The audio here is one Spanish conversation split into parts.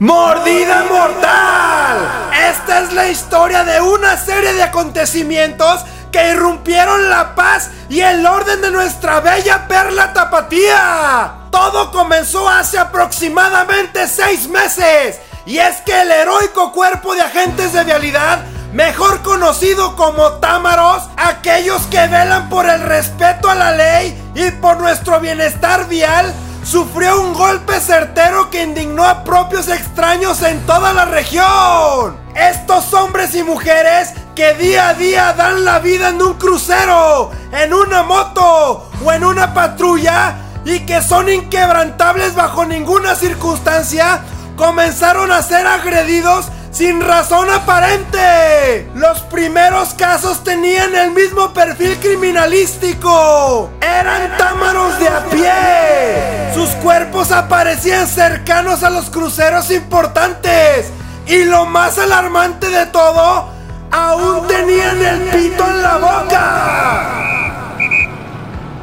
Mordida Mortal. Esta es la historia de una serie de acontecimientos que irrumpieron la paz y el orden de nuestra bella perla tapatía. Todo comenzó hace aproximadamente seis meses. Y es que el heroico cuerpo de agentes de vialidad, mejor conocido como támaros, aquellos que velan por el respeto a la ley y por nuestro bienestar vial, sufrió un golpe certero que indignó a propios extraños en toda la región. Estos hombres y mujeres que día a día dan la vida en un crucero, en una moto o en una patrulla y que son inquebrantables bajo ninguna circunstancia, comenzaron a ser agredidos sin razón aparente. Los primeros casos tenían el mismo perfil criminalístico. Eran támaros de a pie. Sus cuerpos aparecían cercanos a los cruceros importantes. Y lo más alarmante de todo, aún tenían el pito en la boca.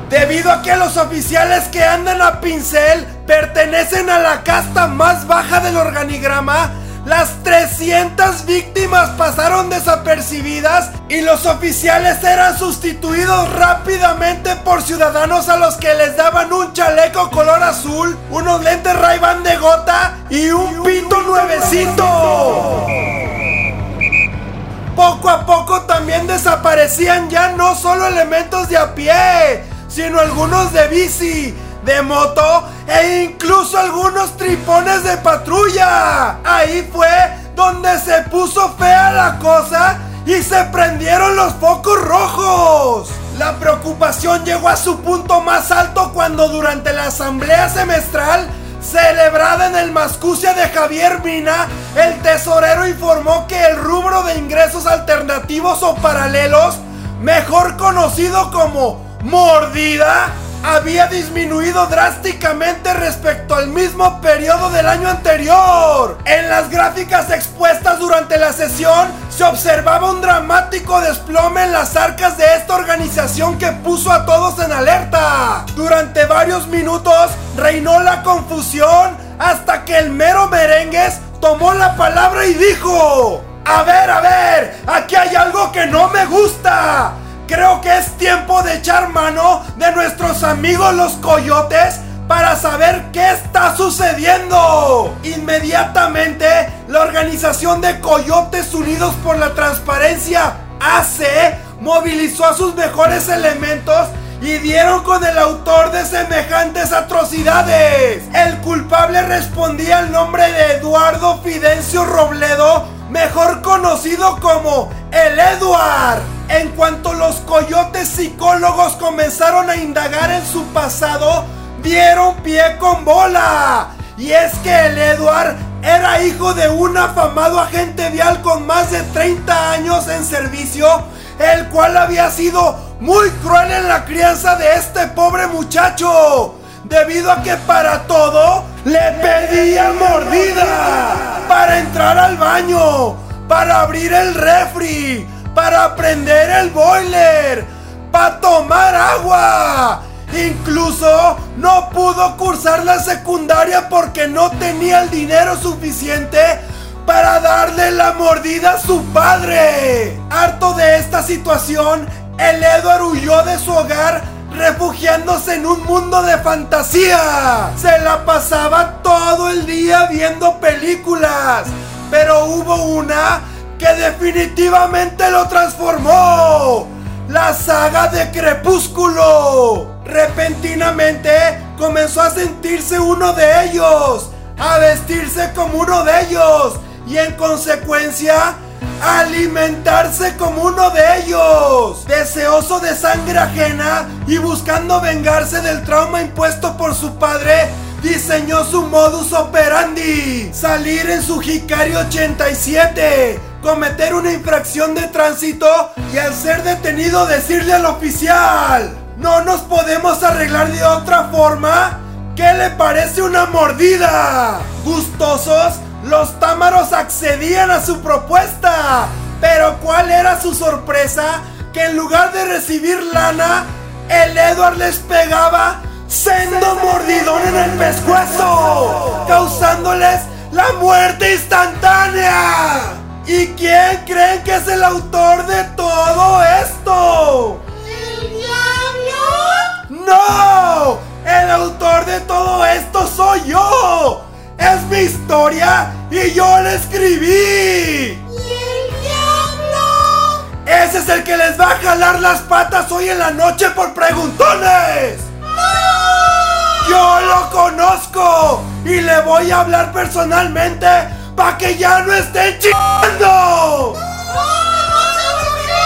Debido a que los oficiales que andan a pincel pertenecen a la casta más baja del organigrama, las 300 víctimas pasaron desapercibidas y los oficiales eran sustituidos rápidamente por ciudadanos a los que les daban un chaleco color azul, unos lentes ray de gota y un pito nuevecito. Poco a poco también desaparecían ya no solo elementos de a pie, sino algunos de bici, de moto e incluso algunos tripones de patrulla. Ahí fue donde se puso fea la cosa y se prendieron los focos rojos. La preocupación llegó a su punto más alto cuando durante la asamblea semestral celebrada en el Mascucia de Javier Mina, el tesorero informó que el rubro de ingresos alternativos o paralelos, mejor conocido como mordida, había disminuido drásticamente respecto al mismo periodo del año anterior. En las gráficas expuestas durante la sesión se observaba un dramático desplome en las arcas de esta organización que puso a todos en alerta. Durante varios minutos reinó la confusión hasta que el mero merengues tomó la palabra y dijo, a ver, a ver, aquí hay algo que no me gusta. Creo que es tiempo de echar mano de nuestros amigos los coyotes para saber qué está sucediendo. Inmediatamente, la organización de Coyotes Unidos por la Transparencia, AC, movilizó a sus mejores elementos y dieron con el autor de semejantes atrocidades. El culpable respondía al nombre de Eduardo Fidencio Robledo, mejor conocido como el Eduard. En cuanto los coyotes psicólogos comenzaron a indagar en su pasado, dieron pie con bola. Y es que el Edward era hijo de un afamado agente vial con más de 30 años en servicio, el cual había sido muy cruel en la crianza de este pobre muchacho, debido a que para todo le pedía mordida, al baño, para abrir el refri, para prender el boiler, para tomar agua. Incluso no pudo cursar la secundaria porque no tenía el dinero suficiente para darle la mordida a su padre. Harto de esta situación, el Edward huyó de su hogar refugiándose en un mundo de fantasía. Se la pasaba todo el día viendo películas, pero hubo una que definitivamente lo transformó. La saga de Crepúsculo. Repentinamente comenzó a sentirse uno de ellos, a vestirse como uno de ellos y en consecuencia alimentarse como uno de ellos. Deseoso de sangre ajena y buscando vengarse del trauma impuesto por su padre, diseñó su modus operandi. Salir en su Hikari 87 cometer una infracción de tránsito y al ser detenido decirle al oficial, no nos podemos arreglar de otra forma. ¿Qué le parece una mordida? Gustosos, los támaros accedían a su propuesta. Pero ¿cuál era su sorpresa? Que en lugar de recibir lana, el Edward les pegaba sendo mordidón en el pescuezo, causándoles ¡La muerte instantánea! ¿Y quién creen que es el autor de todo esto? ¿El diablo? ¡No! El autor de todo esto soy yo. Es mi historia y yo la escribí. ¿Y el diablo? Ese es el que les va a jalar las patas hoy en la noche por preguntones. ¡No! Yo lo conozco y le voy a hablar personalmente para que ya no estén chingando. ¡No! ¡No seas ojete!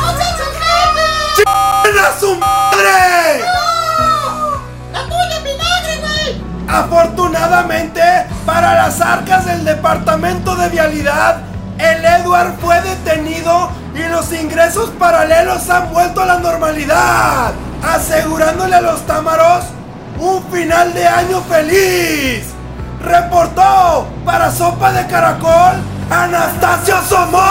¡No seas ojete! ¡Chingan a su madre! ¡No! ¡La tuya vinagre, güey! Afortunadamente, para las arcas del departamento de vialidad, el Edward fue detenido y los ingresos paralelos han vuelto a la normalidad, asegurándole a los támaros un final de año feliz. Reportó para Sopa de Caracol Anastasio Somoza.